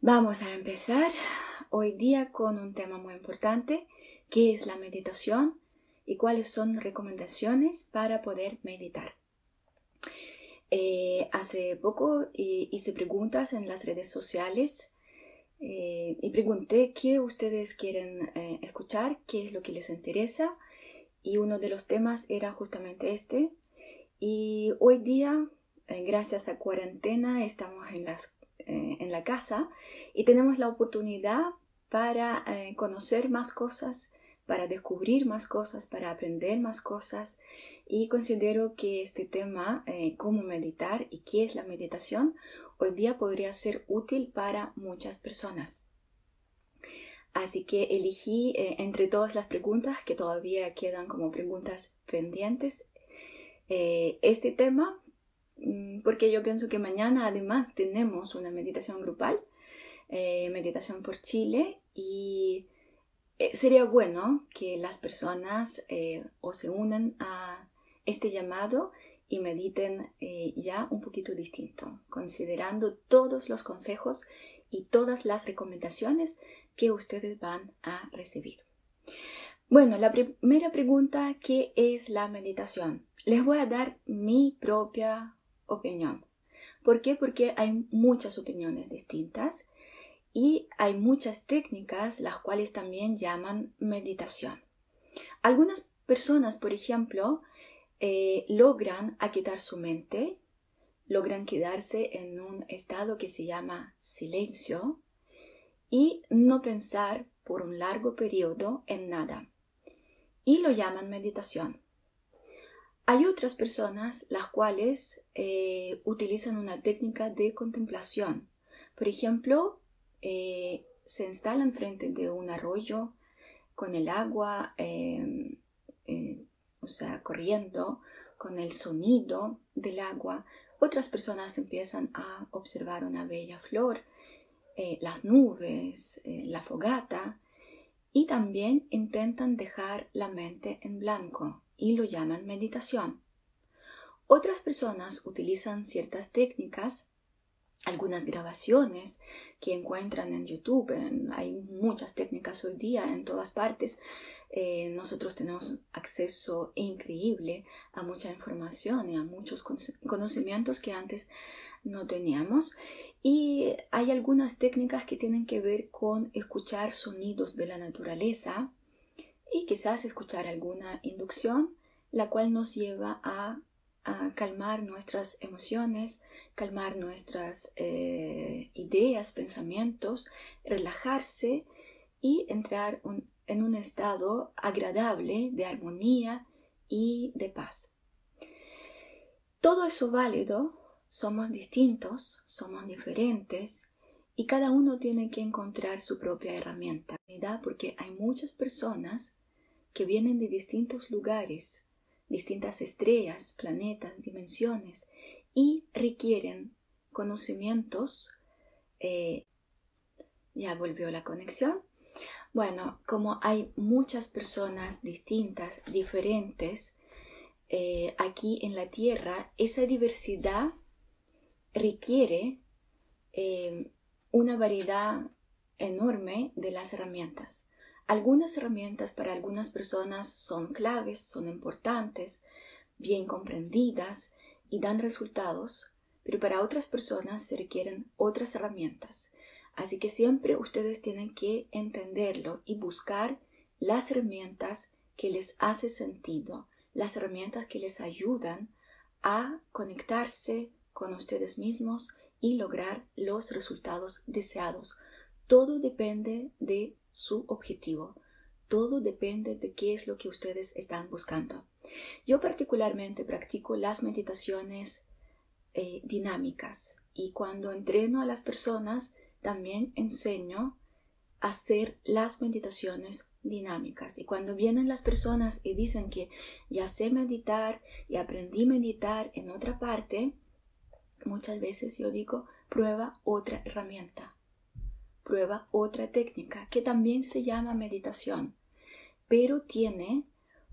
Vamos a empezar hoy día con un tema muy importante, que es la meditación y cuáles son recomendaciones para poder meditar. Eh, hace poco hice preguntas en las redes sociales eh, y pregunté qué ustedes quieren eh, escuchar, qué es lo que les interesa y uno de los temas era justamente este. Y hoy día, gracias a cuarentena, estamos en, las, en la casa y tenemos la oportunidad para conocer más cosas, para descubrir más cosas, para aprender más cosas y considero que este tema, eh, cómo meditar y qué es la meditación, hoy día podría ser útil para muchas personas. Así que elegí eh, entre todas las preguntas que todavía quedan como preguntas pendientes eh, este tema porque yo pienso que mañana además tenemos una meditación grupal, meditación por Chile y sería bueno que las personas o se unan a este llamado y mediten eh, ya un poquito distinto, considerando todos los consejos y todas las recomendaciones que ustedes van a recibir. Bueno, la primera pregunta, ¿qué es la meditación? Les voy a dar mi propia opinión. ¿Por qué? Porque hay muchas opiniones distintas y hay muchas técnicas las cuales también llaman meditación. Algunas personas, por ejemplo, eh, logran aquietar su mente, logran quedarse en un estado que se llama silencio y no pensar por un largo periodo en nada. Y lo llaman meditación. Hay otras personas las cuales eh, utilizan una técnica de contemplación. Por ejemplo, eh, se instalan frente de un arroyo con el agua o sea, corriendo con el sonido del agua, otras personas empiezan a observar una bella flor, eh, las nubes, eh, la fogata, y también intentan dejar la mente en blanco y lo llaman meditación. Otras personas utilizan ciertas técnicas, algunas grabaciones que encuentran en YouTube, hay muchas técnicas hoy día en todas partes, eh, nosotros tenemos acceso increíble a mucha información y a muchos conocimientos que antes no teníamos. Y hay algunas técnicas que tienen que ver con escuchar sonidos de la naturaleza y quizás escuchar alguna inducción, la cual nos lleva a, calmar nuestras emociones, calmar nuestras eh, ideas, pensamientos, relajarse y entrar en un estado agradable de armonía y de paz. Todo eso válido, somos distintos, somos diferentes y cada uno tiene que encontrar su propia herramienta, porque hay muchas personas que vienen de distintos lugares, distintas estrellas, planetas, dimensiones y requieren conocimientos. Eh, ya volvió la conexión. Bueno, como hay muchas personas distintas, diferentes, eh, aquí en la Tierra, esa diversidad requiere eh, una variedad enorme de las herramientas. Algunas herramientas para algunas personas son claves, son importantes, bien comprendidas y dan resultados, pero para otras personas se requieren otras herramientas. Así que siempre ustedes tienen que entenderlo y buscar las herramientas que les hace sentido, las herramientas que les ayudan a conectarse con ustedes mismos y lograr los resultados deseados. Todo depende de su objetivo. Todo depende de qué es lo que ustedes están buscando. Yo particularmente practico las meditaciones eh, dinámicas y cuando entreno a las personas también enseño a hacer las meditaciones dinámicas. Y cuando vienen las personas y dicen que ya sé meditar y aprendí a meditar en otra parte, muchas veces yo digo, prueba otra herramienta, prueba otra técnica que también se llama meditación, pero tiene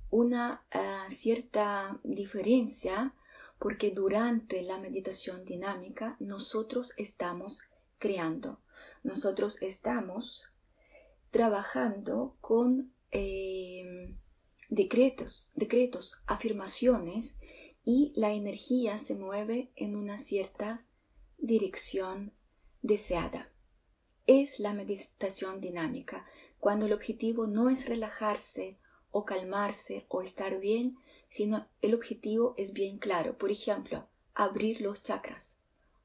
una ah, cierta diferencia porque durante la meditación dinámica nosotros estamos creando. nosotros estamos trabajando con eh, decretos, decretos, afirmaciones y la energía se mueve en una cierta dirección deseada. Es la meditación dinámica, cuando el objetivo no es relajarse o calmarse o estar bien, sino el objetivo es bien claro. Por ejemplo, abrir los chakras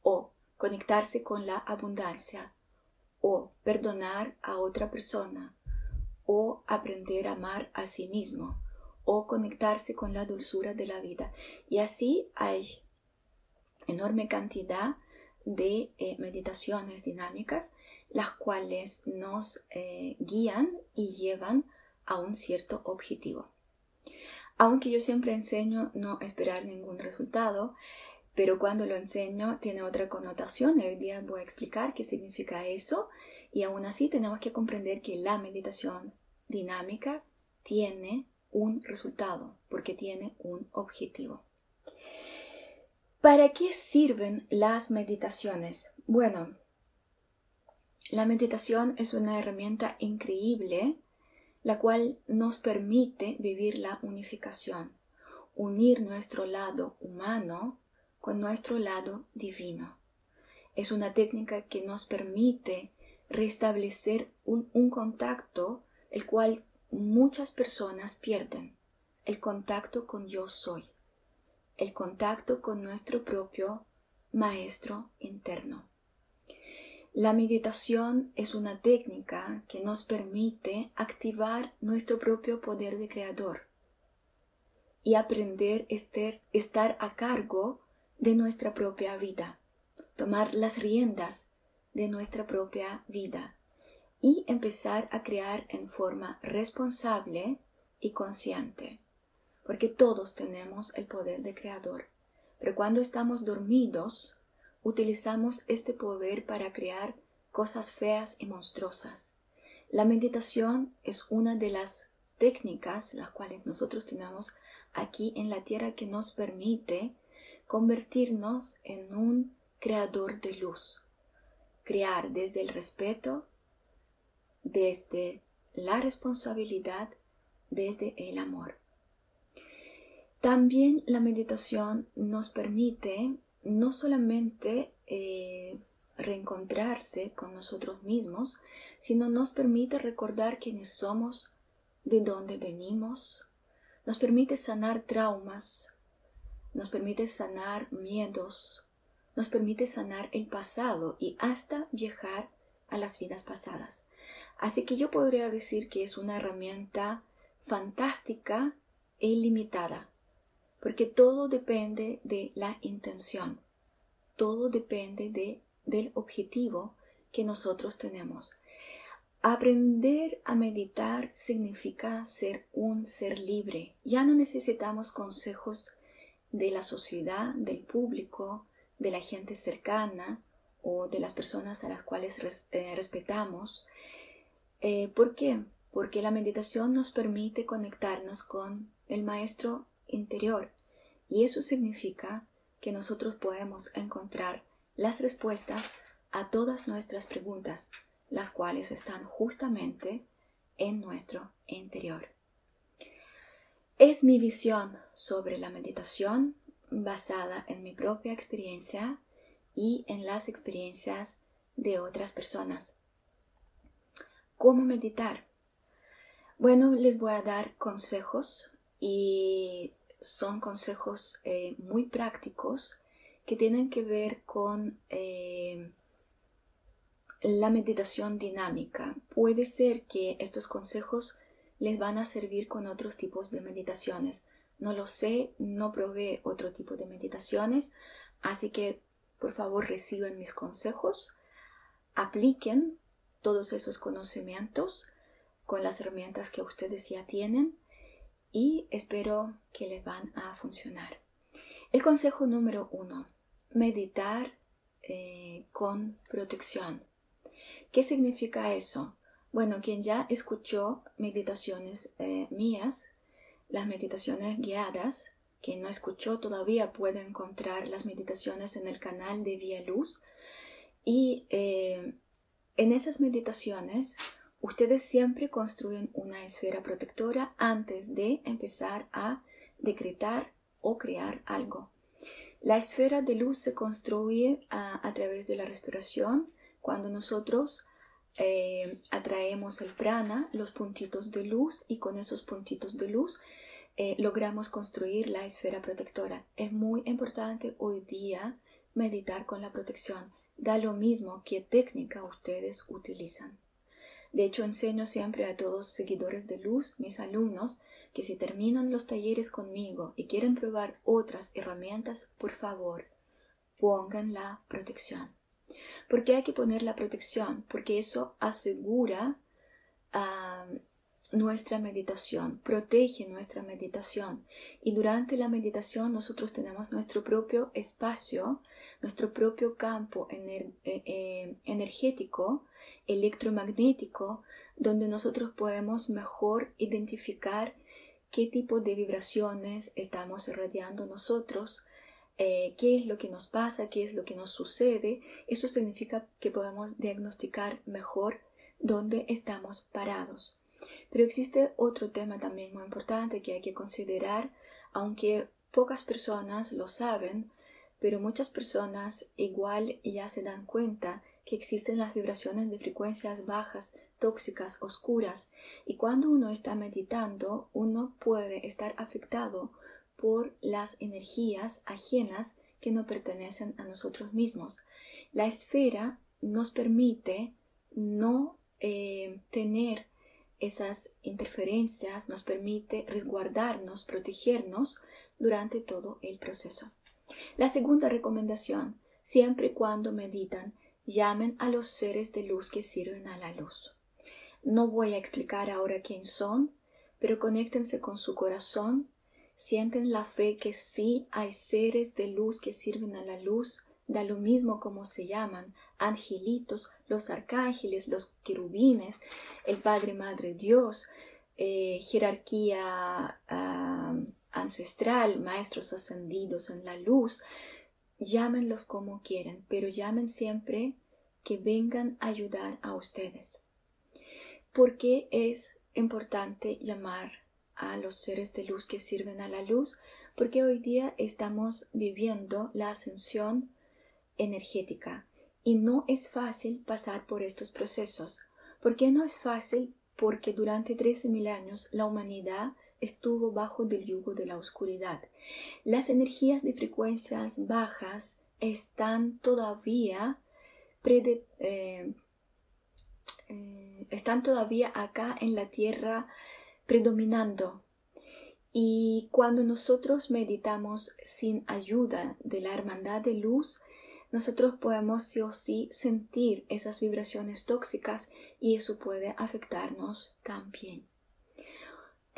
o conectarse con la abundancia o perdonar a otra persona o aprender a amar a sí mismo o conectarse con la dulzura de la vida. Y así hay enorme cantidad de eh, meditaciones dinámicas, las cuales nos eh, guían y llevan a un cierto objetivo. Aunque yo siempre enseño no esperar ningún resultado, pero cuando lo enseño tiene otra connotación. Hoy día voy a explicar qué significa eso y aún así tenemos que comprender que la meditación dinámica tiene un resultado porque tiene un objetivo. ¿Para qué sirven las meditaciones? Bueno, la meditación es una herramienta increíble la cual nos permite vivir la unificación, unir nuestro lado humano con nuestro lado divino. Es una técnica que nos permite restablecer un, un contacto el cual muchas personas pierden, el contacto con yo soy el contacto con nuestro propio maestro interno. La meditación es una técnica que nos permite activar nuestro propio poder de creador y aprender a estar a cargo de nuestra propia vida, tomar las riendas de nuestra propia vida y empezar a crear en forma responsable y consciente porque todos tenemos el poder de creador. Pero cuando estamos dormidos, utilizamos este poder para crear cosas feas y monstruosas. La meditación es una de las técnicas las cuales nosotros tenemos aquí en la tierra que nos permite convertirnos en un creador de luz. Crear desde el respeto, desde la responsabilidad, desde el amor. También la meditación nos permite no solamente eh, reencontrarse con nosotros mismos, sino nos permite recordar quiénes somos, de dónde venimos, nos permite sanar traumas, nos permite sanar miedos, nos permite sanar el pasado y hasta viajar a las vidas pasadas. Así que yo podría decir que es una herramienta fantástica e ilimitada porque todo depende de la intención, todo depende de, del objetivo que nosotros tenemos. Aprender a meditar significa ser un ser libre. Ya no necesitamos consejos de la sociedad, del público, de la gente cercana o de las personas a las cuales eh, respetamos. Eh, ¿Por qué? Porque la meditación nos permite conectarnos con el Maestro interior. Y eso significa que nosotros podemos encontrar las respuestas a todas nuestras preguntas, las cuales están justamente en nuestro interior. Es mi visión sobre la meditación basada en mi propia experiencia y en las experiencias de otras personas. ¿Cómo meditar? Bueno, les voy a dar consejos y son consejos eh, muy prácticos que tienen que ver con eh, la meditación dinámica. Puede ser que estos consejos les van a servir con otros tipos de meditaciones. No lo sé, no probé otro tipo de meditaciones, así que por favor reciban mis consejos, apliquen todos esos conocimientos con las herramientas que ustedes ya tienen y espero que les van a funcionar. El consejo número uno, meditar eh, con protección. ¿Qué significa eso? Bueno, quien ya escuchó meditaciones eh, mías, las meditaciones guiadas, quien no escuchó todavía puede encontrar las meditaciones en el canal de Vía Luz y eh, En esas meditaciones, ustedes siempre construyen una esfera protectora antes de empezar a decretar o crear algo. La esfera de luz se construye a, través de la respiración cuando nosotros eh, atraemos el prana, los puntitos de luz, y con esos puntitos de luz eh, logramos construir la esfera protectora. Es muy importante hoy día meditar con la protección. Da lo mismo qué técnica ustedes utilizan. De hecho, enseño siempre a todos seguidores de luz, mis alumnos, que si terminan los talleres conmigo y quieren probar otras herramientas, por favor, pongan la protección. ¿Por qué hay que poner la protección? Porque eso asegura ah, nuestra meditación, protege nuestra meditación. Y durante la meditación nosotros tenemos nuestro propio espacio, nuestro propio campo eh, eh, energético, electromagnético, donde nosotros podemos mejor identificar qué tipo de vibraciones estamos irradiando nosotros, eh, qué es lo que nos pasa, qué es lo que nos sucede. Eso significa que podemos diagnosticar mejor dónde estamos parados. Pero existe otro tema también muy importante que hay que considerar, aunque pocas personas lo saben, pero muchas personas igual ya se dan cuenta que existen las vibraciones de frecuencias bajas, tóxicas, oscuras, y cuando uno está meditando, uno puede estar afectado por las energías ajenas que no pertenecen a nosotros mismos. La esfera nos permite no eh, tener esas interferencias, nos permite resguardarnos, protegernos durante todo el proceso. La segunda recomendación, siempre y cuando meditan, llamen a los seres de luz que sirven a la luz. No voy a explicar ahora quién son, pero conéctense con su corazón, sienten la fe que sí hay seres de luz que sirven a la luz, da lo mismo como se llaman, angelitos, los arcángeles, los querubines, el Padre Madre Dios, eh, jerarquía ah, ancestral, maestros ascendidos en la luz, llámenlos como quieran, pero llamen siempre que vengan a ayudar a ustedes. ¿Por qué es importante llamar a los seres de luz que sirven a la luz? Porque hoy día estamos viviendo la ascensión energética y no es fácil pasar por estos procesos. ¿Por qué no es fácil? Porque durante 13.000 años la humanidad estuvo bajo del yugo de la oscuridad. Las energías de frecuencias bajas están todavía eh, eh, están todavía acá en la tierra predominando. Y cuando nosotros meditamos sin ayuda de la hermandad de luz, nosotros podemos sí o sí sentir esas vibraciones tóxicas y eso puede afectarnos también.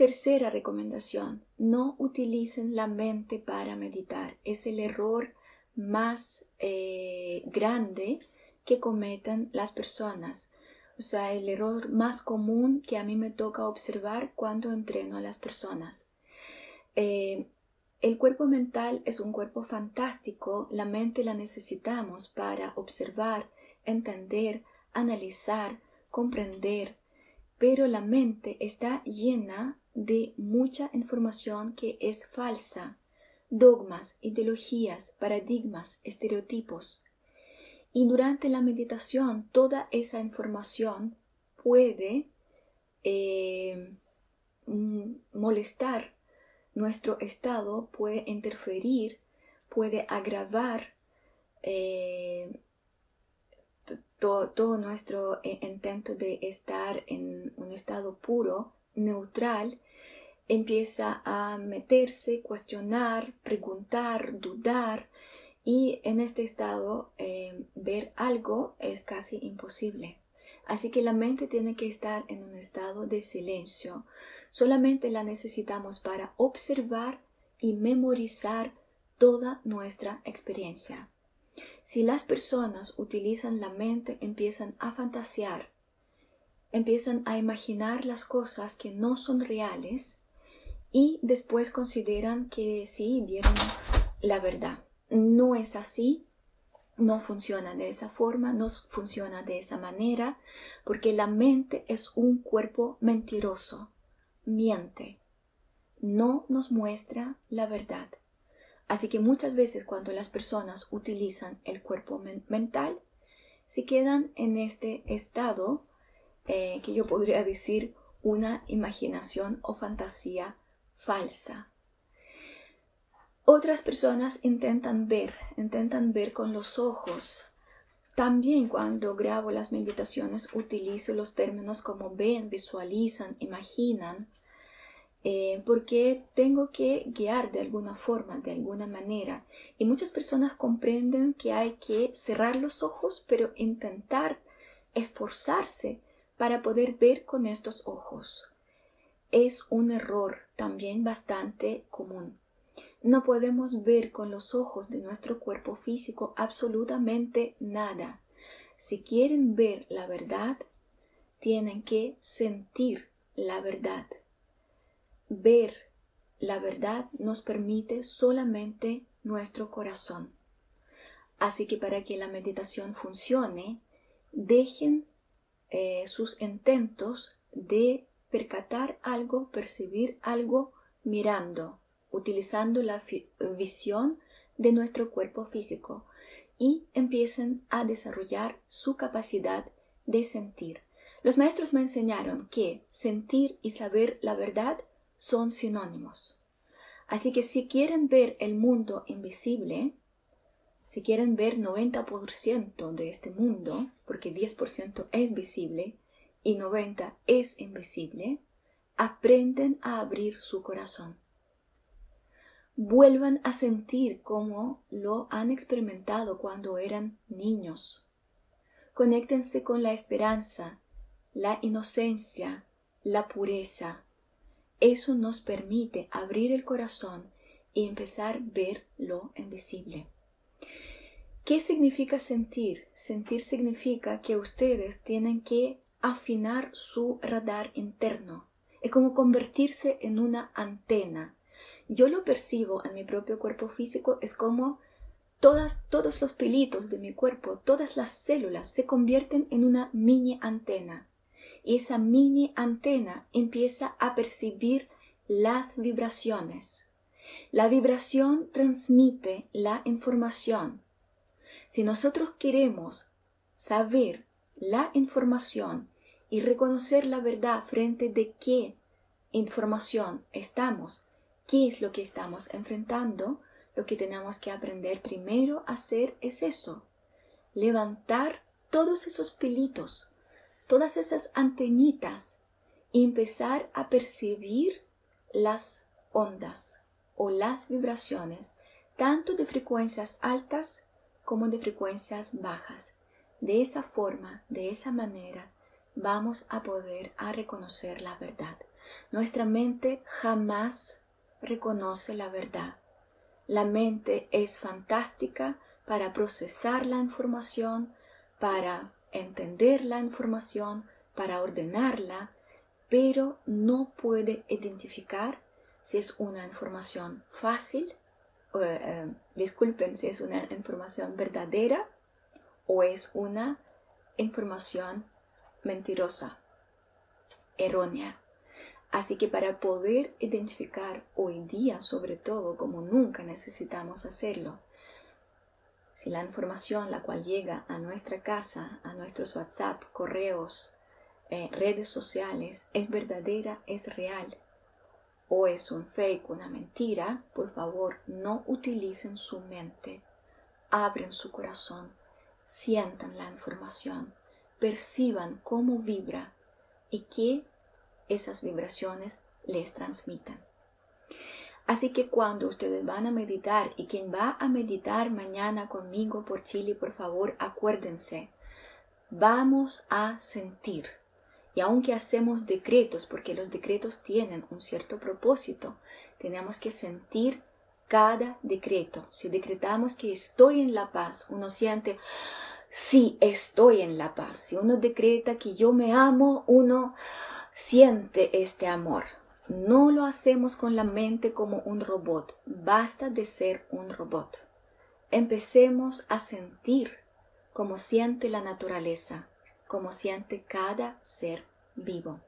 Tercera recomendación, no utilicen la mente para meditar. Es el error más eh, grande que cometan las personas. O sea, el error más común que a mí me toca observar cuando entreno a las personas. Eh, el cuerpo mental es un cuerpo fantástico, la mente la necesitamos para observar, entender, analizar, comprender, pero la mente está llena de mucha información que es falsa, dogmas, ideologías, paradigmas, estereotipos. Y durante la meditación toda esa información puede eh, molestar nuestro estado, puede interferir, puede agravar eh, todo nuestro eh, intento de estar en un estado puro neutral empieza a meterse, cuestionar, preguntar, dudar y en este estado eh, ver algo es casi imposible. Así que la mente tiene que estar en un estado de silencio. Solamente la necesitamos para observar y memorizar toda nuestra experiencia. Si las personas utilizan la mente, empiezan a fantasear, empiezan a imaginar las cosas que no son reales y después consideran que sí vieron la verdad. No es así. no funciona de esa forma, no funciona de esa manera, porque la mente es un cuerpo mentiroso, miente, no nos muestra la verdad. Así que muchas veces cuando las personas utilizan el cuerpo mental, se quedan en este estado eh, que yo podría decir una imaginación o fantasía falsa. Otras personas intentan ver, intentan ver con los ojos. También cuando grabo las meditaciones utilizo los términos como ven, visualizan, imaginan, eh, porque tengo que guiar de alguna forma, de alguna manera. Y muchas personas comprenden que hay que cerrar los ojos, pero intentar esforzarse para poder ver con estos ojos. Es un error también bastante común. No podemos ver con los ojos de nuestro cuerpo físico absolutamente nada. Si quieren ver la verdad, tienen que sentir la verdad. Ver la verdad nos permite solamente nuestro corazón. Así que para que la meditación funcione, dejen eh, sus intentos de percatar algo, percibir algo mirando utilizando la visión de nuestro cuerpo físico y empiecen a desarrollar su capacidad de sentir. Los maestros me enseñaron que sentir y saber la verdad son sinónimos. Así que si quieren ver el mundo invisible, si quieren ver 90% de este mundo, porque 10% es visible y 90% es invisible, aprenden a abrir su corazón vuelvan a sentir como lo han experimentado cuando eran niños. Conéctense con la esperanza, la inocencia, la pureza. Eso nos permite abrir el corazón y empezar a ver lo invisible. ¿Qué significa sentir? Sentir significa que ustedes tienen que afinar su radar interno. Es como convertirse en una antena yo lo percibo en mi propio cuerpo físico, es como todas, todos los pelitos de mi cuerpo, todas las células se convierten en una mini antena. Y esa mini antena empieza a percibir las vibraciones. La vibración transmite la información. Si nosotros queremos saber la información y reconocer la verdad frente de qué información estamos qué es lo que estamos enfrentando, lo que tenemos que aprender primero a hacer es eso, levantar todos esos pelitos, todas esas antenitas y empezar a percibir las ondas o las vibraciones, tanto de frecuencias altas como de frecuencias bajas. De esa forma, de esa manera, vamos a poder a reconocer la verdad. Nuestra mente jamás reconoce la verdad. La mente es fantástica para procesar la información, para entender la información, para ordenarla, pero no puede identificar si es una información fácil, eh, disculpen si es una información verdadera o es una información mentirosa, errónea. Así que para poder identificar hoy día, sobre todo como nunca necesitamos hacerlo, si la información la cual llega a nuestra casa, a nuestros WhatsApp, correos, eh, redes sociales, es verdadera, es real, o es un fake, una mentira, por favor no utilicen su mente, abren su corazón, sientan la información, perciban cómo vibra y qué esas vibraciones les transmitan. Así que cuando ustedes van a meditar y quien va a meditar mañana conmigo por Chile, por favor, acuérdense, vamos a sentir. Y aunque hacemos decretos, porque los decretos tienen un cierto propósito, tenemos que sentir cada decreto. Si decretamos que estoy en la paz, uno siente, sí, estoy en la paz. Si uno decreta que yo me amo, uno siente este amor. No lo hacemos con la mente como un robot. Basta de ser un robot. empecemos a sentir como siente la naturaleza, como siente cada ser vivo.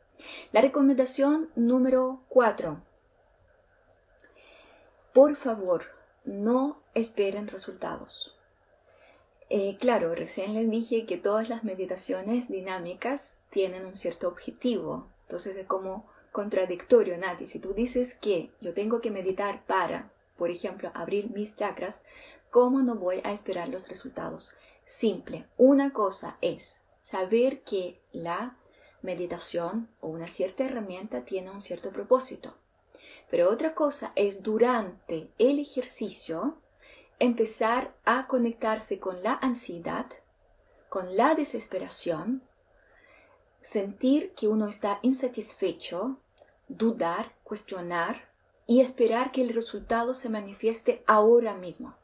La recomendación número 4. Por favor, no esperen resultados. Eh, claro, recién les dije que todas las meditaciones dinámicas tienen un cierto objetivo. Entonces es como contradictorio, Nati. Si tú dices que yo tengo que meditar para, por ejemplo, abrir mis chakras, ¿cómo no voy a esperar los resultados? Simple. Una cosa es saber que la meditación o una cierta herramienta tiene un cierto propósito. Pero otra cosa es durante el ejercicio empezar a conectarse con la ansiedad, con la desesperación, sentir que uno está insatisfecho, dudar, cuestionar y esperar que el resultado se manifieste ahora mismo.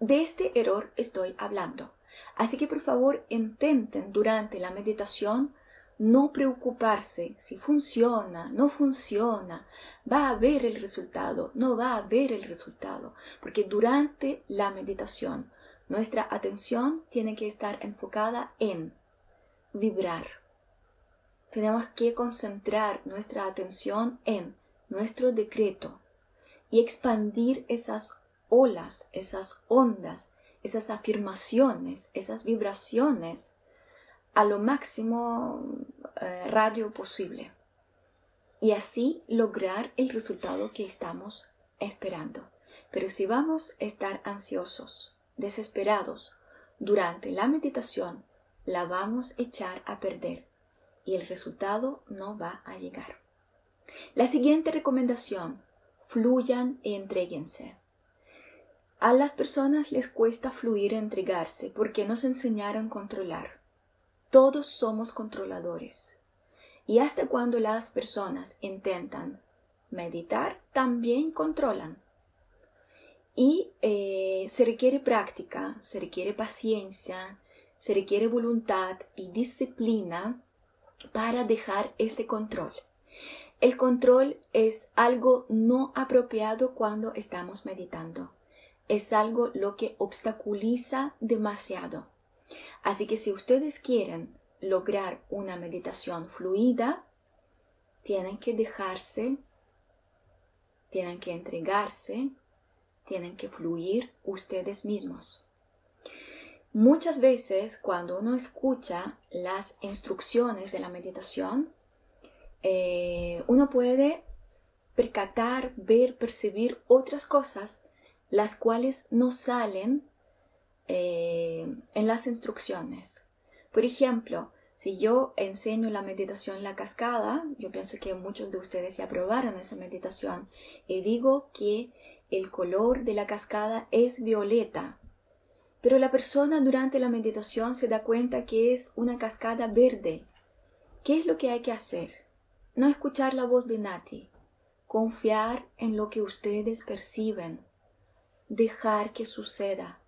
De este error estoy hablando. Así que por favor intenten durante la meditación no preocuparse si funciona, no funciona, va a haber el resultado, no va a haber el resultado, porque durante la meditación nuestra atención tiene que estar enfocada en vibrar. Tenemos que concentrar nuestra atención en nuestro decreto y expandir esas olas, esas ondas, esas afirmaciones, esas vibraciones a lo máximo eh, radio posible y así lograr el resultado que estamos esperando. Pero si vamos a estar ansiosos, desesperados durante la meditación, la vamos a echar a perder y el resultado no va a llegar. La siguiente recomendación, fluyan y entreguense. A las personas les cuesta fluir y entregarse porque nos enseñaron a controlar. Todos somos controladores. Y hasta cuando las personas intentan meditar, también controlan. Y eh, se requiere práctica, se requiere paciencia, se requiere voluntad y disciplina para dejar este control. El control es algo no apropiado cuando estamos meditando. Es algo lo que obstaculiza demasiado. Así que si ustedes quieren lograr una meditación fluida, tienen que dejarse, tienen que entregarse, tienen que fluir ustedes mismos. Muchas veces cuando uno escucha las instrucciones de la meditación, eh, uno puede percatar, ver, percibir otras cosas las cuales no salen eh, en las instrucciones. Por ejemplo, si yo enseño la meditación la cascada, yo pienso que muchos de ustedes ya probaron esa meditación, y digo que el color de la cascada es violeta, pero la persona durante la meditación se da cuenta que es una cascada verde. ¿Qué es lo que hay que hacer? No escuchar la voz de Nati, confiar en lo que ustedes perciben, dejar que suceda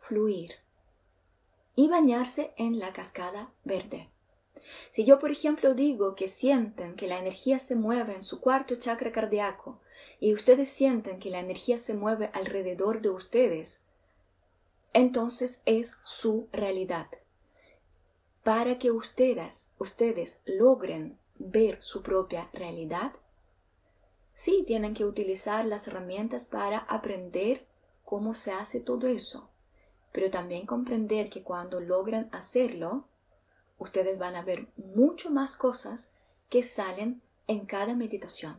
fluir y bañarse en la cascada verde. Si yo, por ejemplo, digo que sienten que la energía se mueve en su cuarto chakra cardíaco y ustedes sienten que la energía se mueve alrededor de ustedes, entonces es su realidad. Para que ustedes, ustedes logren ver su propia realidad, sí tienen que utilizar las herramientas para aprender cómo se hace todo eso pero también comprender que cuando logran hacerlo, ustedes van a ver mucho más cosas que salen en cada meditación.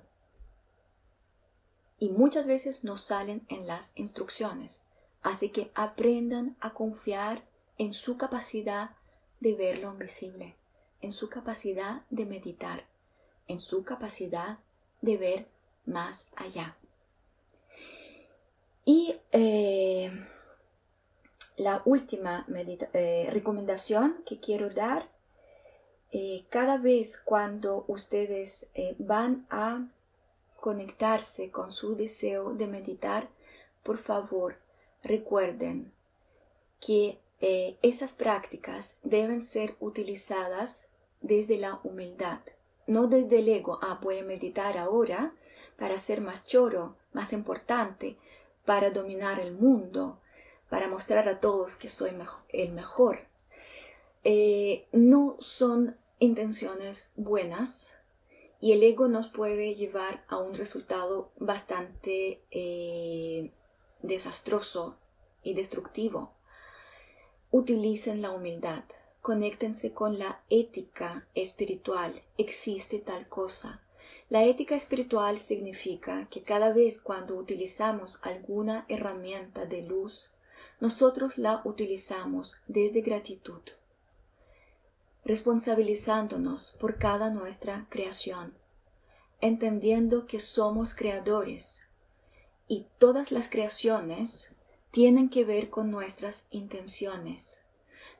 Y muchas veces no salen en las instrucciones. Así que aprendan a confiar en su capacidad de ver lo invisible, en su capacidad de meditar, en su capacidad de ver más allá. Y eh, la última eh, recomendación que quiero dar, eh, cada vez cuando ustedes van a conectarse con su deseo de meditar, por favor recuerden que esas prácticas deben ser utilizadas desde la humildad, no desde el ego, ah, voy a meditar ahora para ser más choro, más importante, para dominar el mundo, para mostrar a todos que soy el mejor, eh, no son intenciones buenas y el ego nos puede llevar a un resultado bastante eh, desastroso y destructivo. Utilicen la humildad, conéctense con la ética espiritual, existe tal cosa. La ética espiritual significa que cada vez cuando utilizamos alguna herramienta de luz, nosotros la utilizamos desde gratitud, responsabilizándonos por cada nuestra creación, entendiendo que somos creadores y todas las creaciones tienen que ver con nuestras intenciones.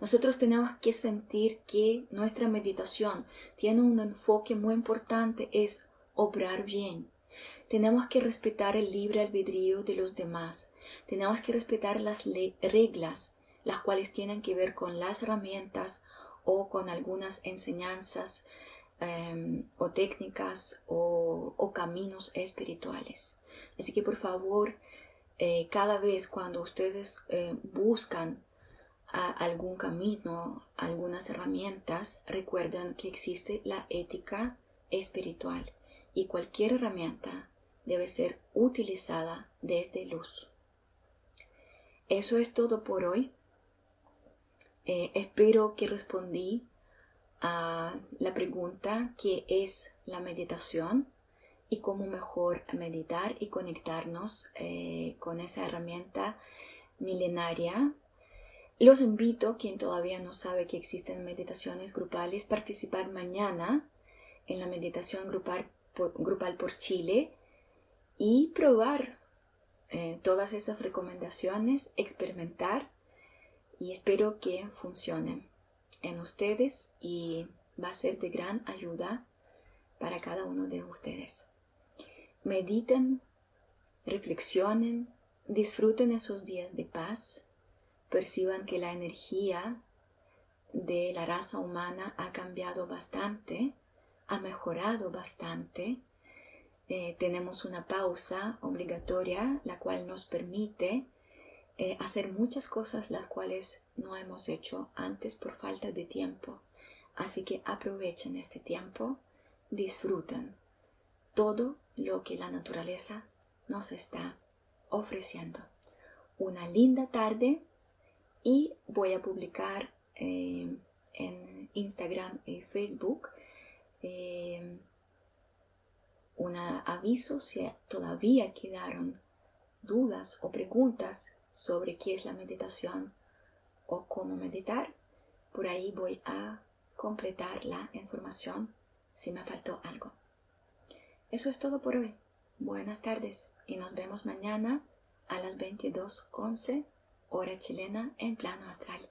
Nosotros tenemos que sentir que nuestra meditación tiene un enfoque muy importante, es obrar bien. Tenemos que respetar el libre albedrío de los demás. Tenemos que respetar las reglas, las cuales tienen que ver con las herramientas o con algunas enseñanzas em, o técnicas o, caminos espirituales. Así que por favor, eh, cada vez cuando ustedes eh, buscan algún camino, algunas herramientas, recuerden que existe la ética espiritual y cualquier herramienta debe ser utilizada desde luz. Eso es todo por hoy. Eh, espero que respondí a la pregunta qué es la meditación y cómo mejor meditar y conectarnos eh, con esa herramienta milenaria. Los invito, quien todavía no sabe que existen meditaciones grupales, participar mañana en la meditación grupal grupal por Chile y probar eh, todas esas recomendaciones, experimentar y espero que funcionen en ustedes y va a ser de gran ayuda para cada uno de ustedes. Mediten, reflexionen, disfruten esos días de paz, perciban que la energía de la raza humana ha cambiado bastante ha mejorado bastante. Eh, tenemos una pausa obligatoria, la cual nos permite eh, hacer muchas cosas las cuales no hemos hecho antes por falta de tiempo. Así que aprovechen este tiempo, disfruten todo lo que la naturaleza nos está ofreciendo. Una linda tarde y voy a publicar eh, en Instagram y Facebook eh, un aviso si todavía quedaron dudas o preguntas sobre qué es la meditación o cómo meditar. Por ahí voy a completar la información si me faltó algo. Eso es todo por hoy. Buenas tardes y nos vemos mañana a las 22.11 hora chilena en plano astral.